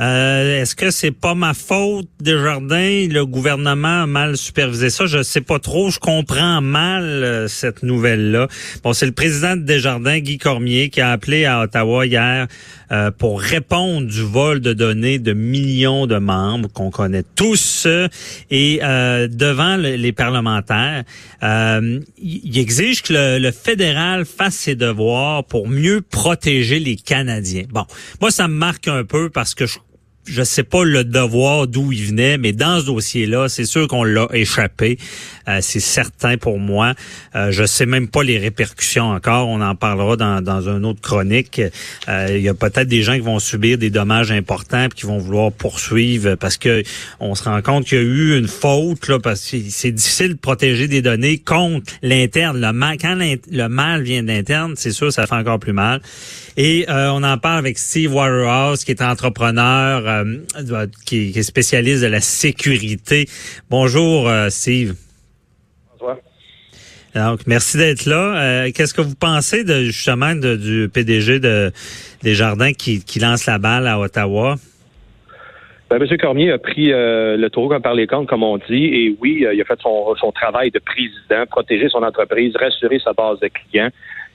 Euh, Est-ce que c'est pas ma faute, Desjardins? Le gouvernement a mal supervisé ça. Je sais pas trop. Je comprends mal euh, cette nouvelle-là. Bon, c'est le président de Desjardins, Guy Cormier, qui a appelé à Ottawa hier euh, pour répondre du vol de données de millions de membres qu'on connaît tous. et devant le, les parlementaires, il exige que le, le fédéral fasse ses devoirs pour mieux protéger les Canadiens. Bon, moi, ça me marque un peu parce que je je sais pas le devoir d'où il venait, mais dans ce dossier-là, c'est sûr qu'on l'a échappé. Euh, c'est certain pour moi. Euh, je sais même pas les répercussions encore. On en parlera dans, dans une autre chronique. Euh, il y a peut-être des gens qui vont subir des dommages importants et qui vont vouloir poursuivre parce que on se rend compte qu'il y a eu une faute là, parce que c'est difficile de protéger des données contre l'interne. Le mal, quand le mal vient d'interne, c'est sûr, ça fait encore plus mal. Et euh, on en parle avec Steve Waterhouse, qui est entrepreneur, euh, qui, qui, est spécialiste de la sécurité. Bonjour, euh, Steve. Bonjour. Donc, merci d'être là. Qu'est-ce que vous pensez de justement de, du PDG de Desjardins qui, qui lance la balle à Ottawa? Ben, M. Cormier a pris euh, le taureau comme par les cornes, comme on dit, et oui, euh, il a fait son, son travail de président, protéger son entreprise, rassurer sa base de clients,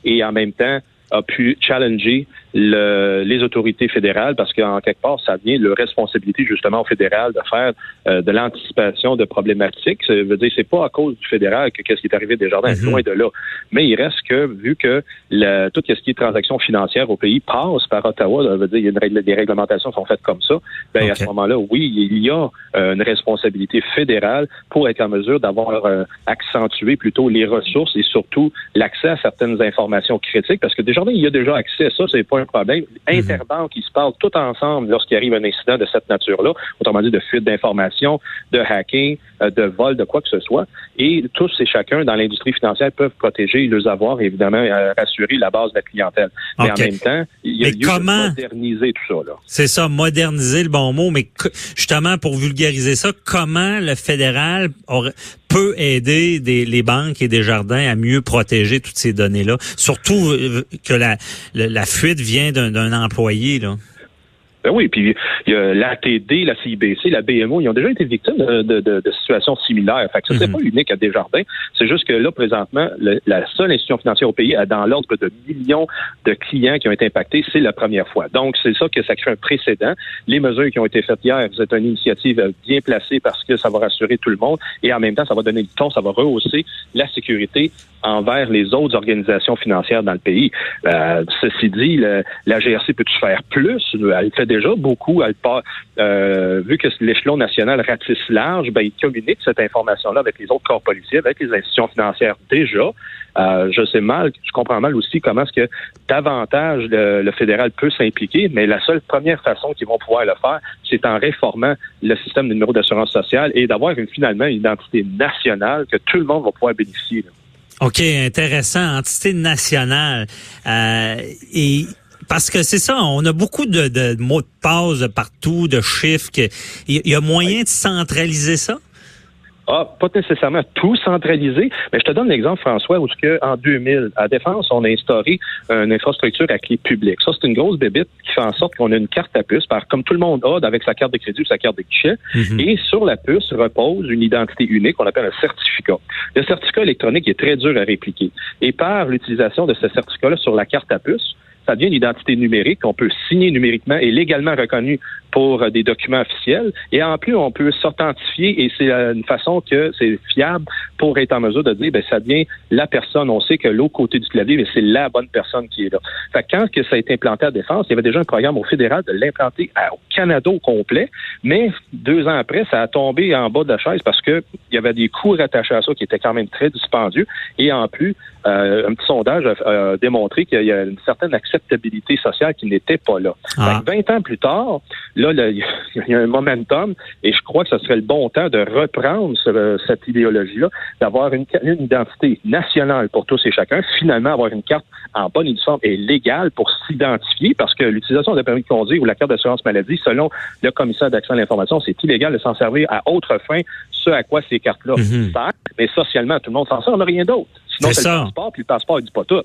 et en même temps, a pu challenger le, les autorités fédérales parce qu'en quelque part, ça devient leur responsabilité justement au fédéral de faire euh, de l'anticipation de problématiques. Ça veut dire c'est pas à cause du fédéral que qu'est-ce qui est arrivé des jardins, mm -hmm. loin de là. Mais il reste que vu que le, tout ce qui est transactions financières au pays passe par Ottawa, ça veut dire il y a une règle, des réglementations sont faites comme ça. Ben okay. à ce moment-là, oui, il y a euh, une responsabilité fédérale pour être en mesure d'avoir euh, accentué plutôt les ressources et surtout l'accès à certaines informations critiques parce que Desjardins, il y a déjà accès à ça, c'est pas problème. Interbanques, ils se parlent tout ensemble lorsqu'il arrive un incident de cette nature-là, autrement dit de fuite d'informations, de hacking, euh, de vol, de quoi que ce soit. Et tous et chacun dans l'industrie financière peuvent protéger leurs avoirs et évidemment euh, rassurer la base de la clientèle. Mais en même temps, il y a mais lieu comment... de moderniser tout ça. C'est ça, moderniser le bon mot, mais justement pour vulgariser ça, comment le fédéral aurait peut aider des, les banques et des jardins à mieux protéger toutes ces données-là, surtout que la, la, la fuite vient d'un employé. Là. Ben oui, puis il y a l'ATD, la CIBC, la BMO, ils ont déjà été victimes de, de, de, de situations similaires. Fait que ça, c'est mm -hmm. pas unique à Desjardins. C'est juste que là, présentement, le, la seule institution financière au pays a dans l'ordre de millions de clients qui ont été impactés. C'est la première fois. Donc, c'est ça que ça crée un précédent. Les mesures qui ont été faites hier, c'est une initiative bien placée parce que ça va rassurer tout le monde et en même temps, ça va donner du ton, ça va rehausser la sécurité envers les autres organisations financières dans le pays. Euh, ceci dit, le, la GRC peut-tu faire plus? Elle fait déjà beaucoup. Euh, vu que l'échelon national ratisse large, ben, il communique cette information-là avec les autres corps policiers, avec les institutions financières déjà. Euh, je sais mal, je comprends mal aussi comment est-ce que davantage le, fédéral peut s'impliquer, mais la seule première façon qu'ils vont pouvoir le faire, c'est en réformant le système de numéro d'assurance sociale et d'avoir finalement une identité nationale que tout le monde va pouvoir bénéficier. OK, intéressant. Entité nationale. Euh, et parce que c'est ça, on a beaucoup de, de, mots de passe partout, de chiffres. Il y a moyen de centraliser ça? Ah, pas nécessairement tout centralisé, mais je te donne l'exemple, François, où que, en 2000, à Défense, on a instauré une infrastructure à clé publique. Ça, c'est une grosse bébite qui fait en sorte qu'on a une carte à puce, par, comme tout le monde a avec sa carte de crédit ou sa carte de guichet. Mm -hmm. Et sur la puce repose une identité unique qu'on appelle un certificat. Le certificat électronique est très dur à répliquer. Et par l'utilisation de ce certificat-là sur la carte à puce, ça devient une identité numérique qu'on peut signer numériquement et légalement reconnue pour des documents officiels. Et en plus, on peut s'authentifier et c'est une façon que c'est fiable pour être en mesure de dire, ben, ça devient la personne. On sait que l'autre côté du clavier, mais c'est la bonne personne qui est là. Fait que quand que ça a été implanté à Défense, il y avait déjà un programme au fédéral de l'implanter au Canada au complet, mais deux ans après, ça a tombé en bas de la chaise parce que il y avait des coûts rattachés à ça qui étaient quand même très dispendieux. Et en plus, euh, un petit sondage a, a démontré qu'il y a une certaine acceptation acceptabilité sociale qui n'était pas là. Ah. 20 ans plus tard, là, il y a un momentum et je crois que ce serait le bon temps de reprendre ce- cette idéologie-là, d'avoir une, une identité nationale pour tous et chacun, finalement avoir une carte en bonne et due forme et légale pour s'identifier parce que l'utilisation de permis de conduire ou la carte d'assurance maladie, selon le commissaire d'accès à l'information, c'est illégal de s'en servir à autre fin, ce à quoi ces cartes-là Mhm. servent. Mais socialement, tout le monde s'en sert, on n'a rien d'autre. Sinon, C'est le ça. passeport, puis le passeport, il dit pas tout.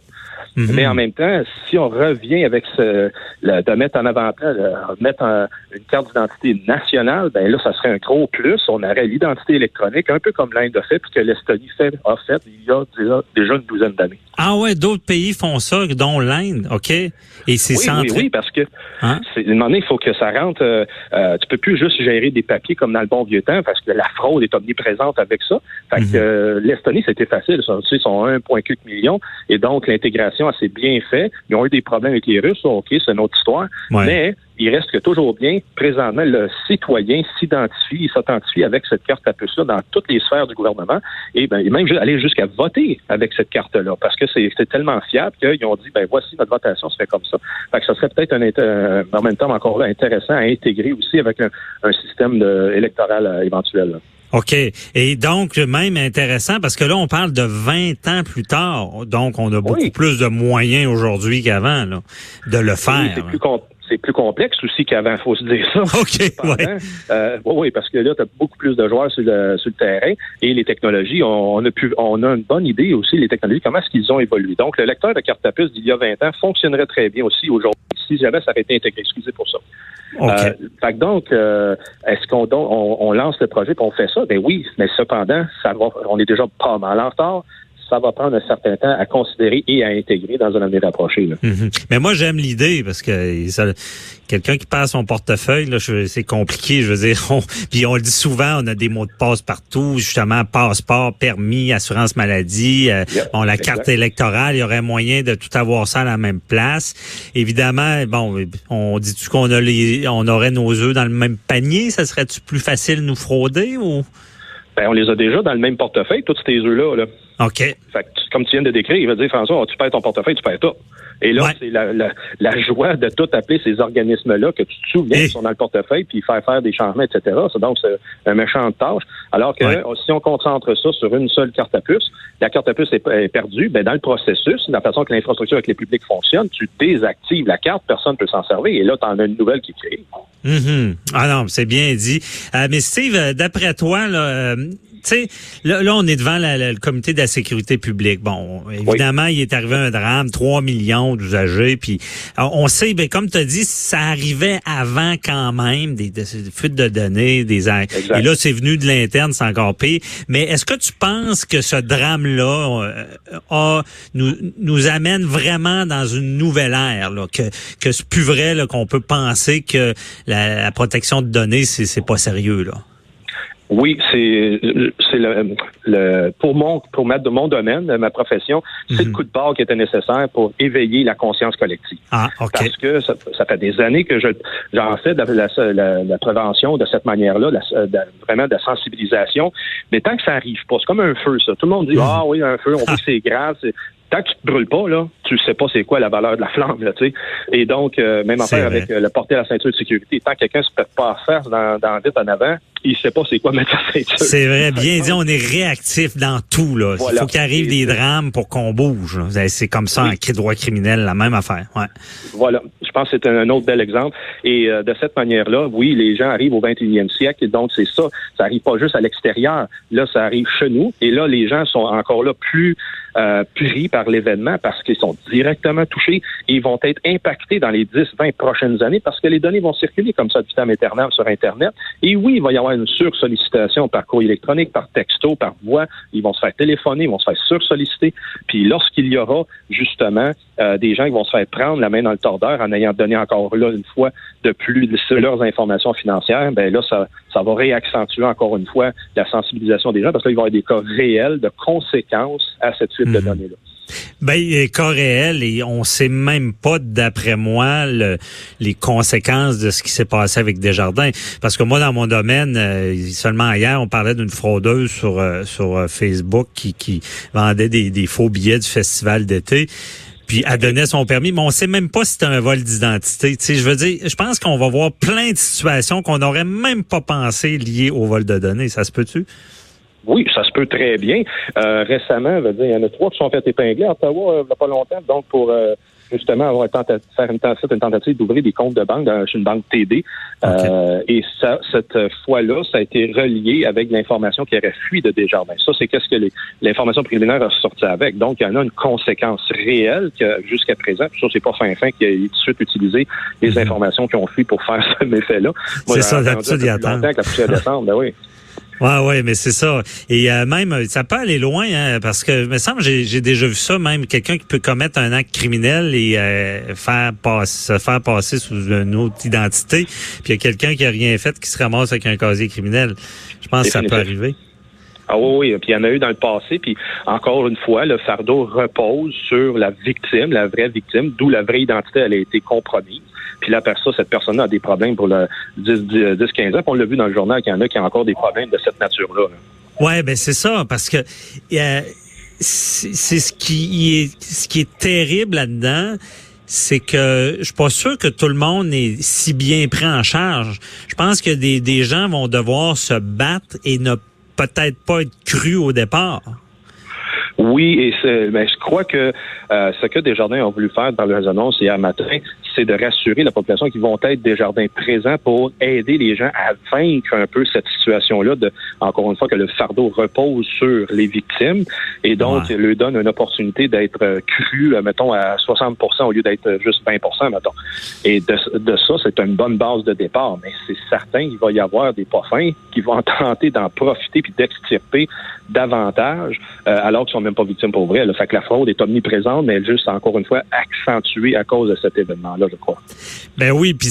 Mhm. Mais en même temps, si on revient avec ce, le- de mettre en avant-plan, de mettre un- une carte d'identité nationale, ben là, ça serait un gros plus. On aurait l'identité électronique, un peu comme l'Inde a fait, puis que l'Estonie fait, a fait il y a déjà, déjà une douzaine d'années. Ah ouais, d'autres pays font ça, dont l'Inde, OK? Et c'est Oui, centré. oui, oui, parce que Hein? c'est, à un moment donné, il faut que ça rentre. Euh, euh, tu peux plus juste gérer des papiers comme dans le bon vieux temps, parce que la fraude est omniprésente avec ça. Fait Mhm. que euh, l'Estonie, c'était facile. Sont, tu sais, ils sont 1,4 million, et donc l'intégration assez bien fait. Ils ont eu des problèmes avec les Russes, OK, c'est une autre histoire. Ouais. Mais il reste que toujours bien, présentement, le citoyen s'identifie, il s'authentifie avec cette carte à puce-là dans toutes les sphères du gouvernement et, ben, même aller jusqu'à voter avec cette carte-là parce que c'est tellement fiable qu'ils ont dit, ben voici, notre votation se fait comme ça. Fait que ça serait peut-être un, euh, en même temps encore là intéressant à intégrer aussi avec un, un système de- électoral euh, éventuel. là. OK. Et donc, même intéressant, parce que là, on parle de 20 ans plus tard. Donc, on a beaucoup Oui. plus de moyens aujourd'hui qu'avant, là, de le Oui, faire. c'est plus com- c'est plus complexe aussi qu'avant, faut se dire ça. OK, ouais. euh, oui, oui, parce que là, tu as beaucoup plus de joueurs sur le, sur le terrain et les technologies, on, on a pu, on a une bonne idée aussi, les technologies, comment est-ce qu'ils ont évolué. Donc, le lecteur de carte à puce d'il y a 20 ans fonctionnerait très bien aussi aujourd'hui, si jamais ça avait été intégré. Excusez pour ça. Euh, fait que donc, euh, est-ce qu'on on, on lance le projet et on fait ça? Ben oui, mais cependant, ça va, on est déjà pas mal en retard. Ça va prendre un certain temps à considérer et à intégrer dans un avenir approché. Là. Mhm. Mais moi, j'aime l'idée parce que ça- quelqu'un qui passe son portefeuille, c'est compliqué. Je veux dire, on, puis on le dit souvent, on a des mots de passe partout, justement, passeport, permis, assurance maladie, euh, Yeah, bon, la exact. carte électorale, il y aurait moyen de tout avoir ça à la même place. Évidemment, bon, on dit-tu qu'on a les, on aurait nos œufs dans le même panier, ça serait-tu plus facile de nous frauder ou? Ben, on les a déjà dans le même portefeuille, tous ces œufs-là. Là. OK. Fait que, comme tu viens de décrire, il va dire, François, tu perds ton portefeuille, tu perds tout. Et là, Ouais. c'est la, la, la joie de tout appeler ces organismes-là que tu te souviens Et- qui sont dans le portefeuille, puis faire faire des changements, etc. C'est donc c'est un méchant tâche. Alors que Ouais. si on concentre ça sur une seule carte à puce, la carte à puce est, est perdue, ben dans le processus, la façon que l'infrastructure avec les publics fonctionne, tu désactives la carte, personne ne peut s'en servir, et là, tu en as une nouvelle qui crée. Mhm. Ah non, c'est bien dit. Euh, mais Steve, euh, d'après toi, là, euh, tu sais, là, là, on est devant la- la- le comité de la sécurité publique. Bon, évidemment, il est arrivé un drame, 3 millions d'usagers, puis on sait, ben, comme tu as dit, ça arrivait avant quand même, des, des fuites de données, des Exact. et là, c'est venu de l'interne, c'est encore pire. Mais est-ce que tu penses que ce drame-là euh, a, nous, nous amène vraiment dans une nouvelle ère, là, que, que c'est plus vrai qu'on peut penser que la, la protection de données, c'est, c'est pas sérieux, là? Oui, c'est c'est le, le pour mon pour ma, de mon domaine, de ma profession, c'est le Mhm. coup de barre qui était nécessaire pour éveiller la conscience collective. Ah, OK. Parce que ça, ça fait des années que je j'en fais de la, la- la- la prévention de cette manière-là, vraiment de la sensibilisation. Mais tant que ça arrive pas, c'est comme un feu, ça. Tout le monde dit Mhm. ah oui un feu, on voit que c'est grave. Tant que tu te brûles pas là, tu sais pas c'est quoi la valeur de la flamme là, tu sais. Et donc euh, même affaire vrai. avec euh, le porter la ceinture de sécurité. Tant que quelqu'un se pète pas à faire dans dans la vitre en avant, il sait pas c'est quoi mettre sa ceinture. C'est vrai, bien dit, on est réactif dans tout. Là. Il faut qu'il arrive des drames pour qu'on bouge. C'est comme ça Oui. cri- droit criminel, la même affaire. Ouais. Voilà, je pense que c'est un autre bel exemple. Et euh, de cette manière-là, oui, les gens arrivent au 21e siècle, et donc c'est ça. Ça arrive pas juste à l'extérieur. Là, ça arrive chez nous. Et là, les gens sont encore là plus euh, pris par l'événement parce qu'ils sont directement touchés et ils vont être impactés dans les 10, 20 prochaines années parce que les données vont circuler comme ça du temps éternel sur Internet. Et oui, il va y avoir une sursollicitation par courrier électronique, par texto, par voix. Ils vont se faire téléphoner, ils vont se faire sursolliciter. Puis lorsqu'il y aura justement euh, des gens qui vont se faire prendre la main dans le tordeur en ayant donné encore là une fois de plus de leurs informations financières, ben là, ça, ça va réaccentuer encore une fois la sensibilisation des gens parce qu'il va y avoir des cas réels de conséquences à cette suite de Mhm. données-là. Ben, cas réels, et on sait même pas, d'après moi, le- les conséquences de ce qui s'est passé avec Desjardins. Parce que moi, dans mon domaine, euh, seulement hier, on parlait d'une fraudeuse sur, euh, sur euh, Facebook qui, qui vendait des, des faux billets du festival d'été. Puis elle donnait son permis, mais on sait même pas si c'était un vol d'identité. Tu sais, je veux dire, je pense qu'on va voir plein de situations qu'on n'aurait même pas pensé liées au vol de données. Ça se peut-tu? Oui, ça se peut très bien. Euh, récemment, dire, il y en a trois qui sont fait épingler à Ottawa euh, il n'y a pas longtemps, donc pour euh, justement avoir faire une tentative, une tentative d'ouvrir des comptes de banque dans une banque TD. Euh, et ça, cette fois-là, ça a été relié avec l'information qui aurait fui de Desjardins. Ça, c'est qu'est-ce que l'information préliminaire a sorti avec. Donc, il y en a une conséquence réelle que jusqu'à présent, ça, c'est pas fin fin qui a tout de suite utilisé les mhm. informations qui ont fui pour faire ce méfait-là. C'est ça, la poussière descende, ben oui. Ouais, ouais, mais c'est ça. Et euh, même, ça peut aller loin, hein, parce que, me semble, j'ai déjà vu ça, même quelqu'un qui peut commettre un acte criminel et euh, faire passer, se faire passer sous une autre identité, puis il y a quelqu'un qui a rien fait qui se ramasse avec un casier criminel. Je pense que ça peut arriver. Ah oui, puis il y en a eu dans le passé, puis encore une fois, le fardeau repose sur la victime, la vraie victime, d'où la vraie identité, elle a été compromise. Puis là, ça, cette personne a des problèmes pour le 10, 10 15 ans. Puis on l'a vu dans le journal qu'il y en a qui ont encore des problèmes de cette nature-là. Ouais, ben c'est ça, parce que c'est ce qui est ce qui est terrible là-dedans c'est que je suis pas sûr que tout le monde est si bien pris en charge. Je pense que des, des gens vont devoir se battre et ne peut-être pas être crus au départ. Oui, et mais ben, je crois que euh, ce que Desjardins ont voulu faire dans leurs annonces hier matin, c'est de rassurer la population qu'ils vont être des jardins présents pour aider les gens à vaincre un peu cette situation-là de, encore une fois, que le fardeau repose sur les victimes et donc ouais. leur donne une opportunité d'être euh, cru, euh, mettons, à 60% au lieu d'être juste 20% mettons. Et de, de ça, c'est une bonne base de départ, mais c'est certain qu'il va y avoir des poffins qui vont tenter d'en profiter puis d'extirper davantage, euh, alors qu'ils sont même pas victimes pour vrai. Le fait que la fraude est omniprésente, mais elle juste, encore une fois, accentuée à cause de cet événement-là, je crois. Ben oui, puis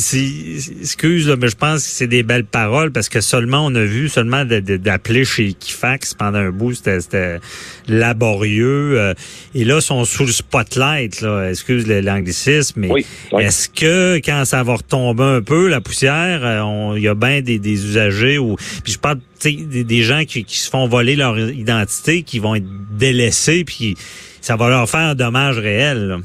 excuse, mais je pense que c'est des belles paroles parce que seulement on a vu seulement d'appeler chez Equifax pendant un bout, c'était laborieux. Euh, et là, ils sont sous le spotlight, là, excuse l'anglicisme, mais est-ce que quand ça va retomber un peu, la poussière, euh, il y a bien des, des usagers ou puis je parle des, des gens qui, qui, se font voler leur identité, qui vont être délaissés, puis ça va leur faire un dommage réel.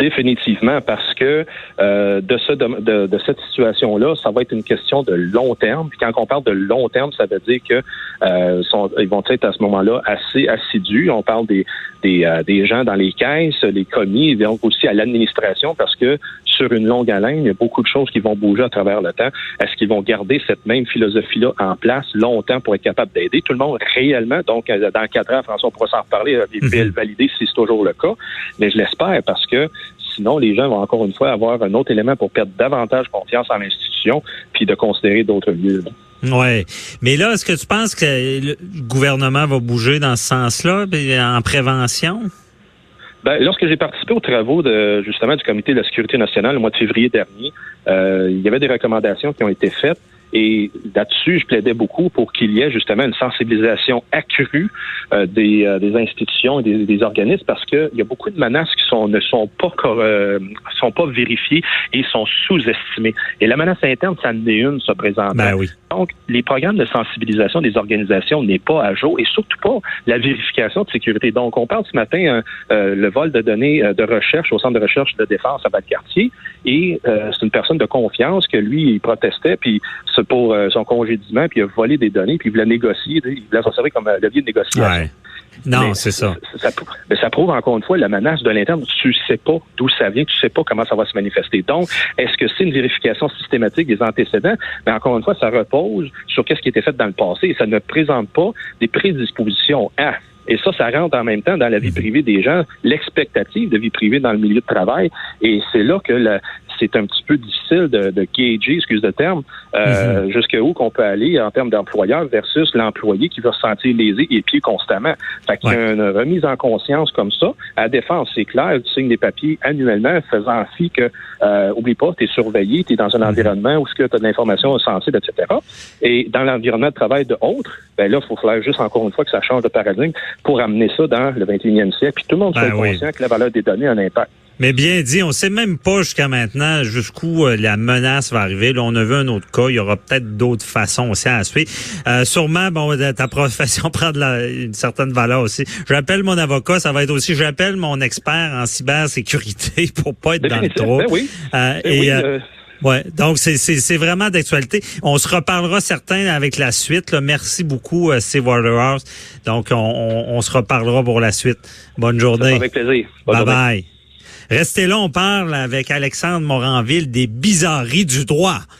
Définitivement, parce que euh, de, ce, de, de, cette situation-là, ça va être une question de long terme. Puis quand on parle de long terme, ça veut dire que euh, sont, ils vont être à ce moment-là assez assidus. On parle des, des, euh, des gens dans les caisses, les commis, et donc aussi à l'administration, parce que sur une longue haleine, il y a beaucoup de choses qui vont bouger à travers le temps. Est-ce qu'ils vont garder cette même philosophie-là en place longtemps pour être capable d'aider tout le monde réellement? Donc, euh, dans quatre ans, François, on pourra s'en reparler et mhm. valider si c'est toujours le cas. Mais je l'espère parce que sinon, les gens vont encore une fois avoir un autre élément pour perdre davantage confiance en l'institution puis de considérer d'autres lieux. Ouais, mais là, est-ce que tu penses que le gouvernement va bouger dans ce sens-là, en prévention? Ben, lorsque j'ai participé aux travaux de justement du Comité de la sécurité nationale le mois de février dernier, euh, il y avait des recommandations qui ont été faites et là-dessus, je plaidais beaucoup pour qu'il y ait justement une sensibilisation accrue euh, des, euh, des, institutions et des, des organismes parce qu'il y a beaucoup de menaces qui sont, ne sont pas, euh, sont pas vérifiées et sont sous-estimées. Et la menace interne, ça en est une, ça présente. Ben oui. Donc, les programmes de sensibilisation des organisations n'est pas à jour et surtout pas la vérification de sécurité. Donc, on parle ce matin euh, le vol de données de recherche au Centre de recherche de défense à Bas-de-Quartier et c'est une personne de confiance que lui, il protestait puis pour euh, son congédiement, puis il a volé des données, puis il voulait négocier, il voulait s'en servir comme euh, levier de négociation. Non, c'est ça. Ça, mais ça prouve encore une fois la menace de l'interne. Tu sais pas d'où ça vient, tu sais pas comment ça va se manifester. Donc, est-ce que c'est une vérification systématique des antécédents? Mais encore une fois, ça repose sur qu'est-ce qui était fait dans le passé et ça ne présente pas des prédispositions à et ça, ça rentre en même temps dans la vie privée des gens, l'expectative de vie privée dans le milieu de travail. Et c'est là que la, c'est un petit peu difficile de, de gager, excuse le terme, euh, mhm. jusqu'où qu'on peut aller en termes d'employeur versus l'employé qui va se sentir lésé et pieds constamment. Fait qu'il y a une remise en conscience comme ça. À défense, c'est clair, tu signes des papiers annuellement faisant fi que, euh, oublie pas, tu es surveillé, tu es dans un mhm. environnement où tu as de l'information sensible, etc. Et dans l'environnement de travail de autres, ben là, il faut faire juste encore une fois que ça change de paradigme pour amener ça dans le 21e siècle. Puis tout le monde ben soit conscient que la valeur des données a un impact. Mais bien dit, on sait même pas jusqu'à maintenant jusqu'où euh, la menace va arriver. Là, on a vu un autre cas. Il y aura peut-être d'autres façons aussi à suivre. Euh, sûrement, bon, ta profession prend de la, une certaine valeur aussi. J'appelle mon avocat. Ça va être aussi, j'appelle mon expert en cybersécurité pour pas être dans le trou. Ben oui. Euh, Ben et, oui, euh, euh, Ouais, donc c'est vraiment d'actualité. On se reparlera certains avec la suite. Là. Merci beaucoup, euh, Steve Waterhouse. Donc on, on, on se reparlera pour la suite. Bonne journée. avec plaisir. Bonne Bye journée. bye. Restez là, on parle avec Alexandre Moranville des bizarreries du droit.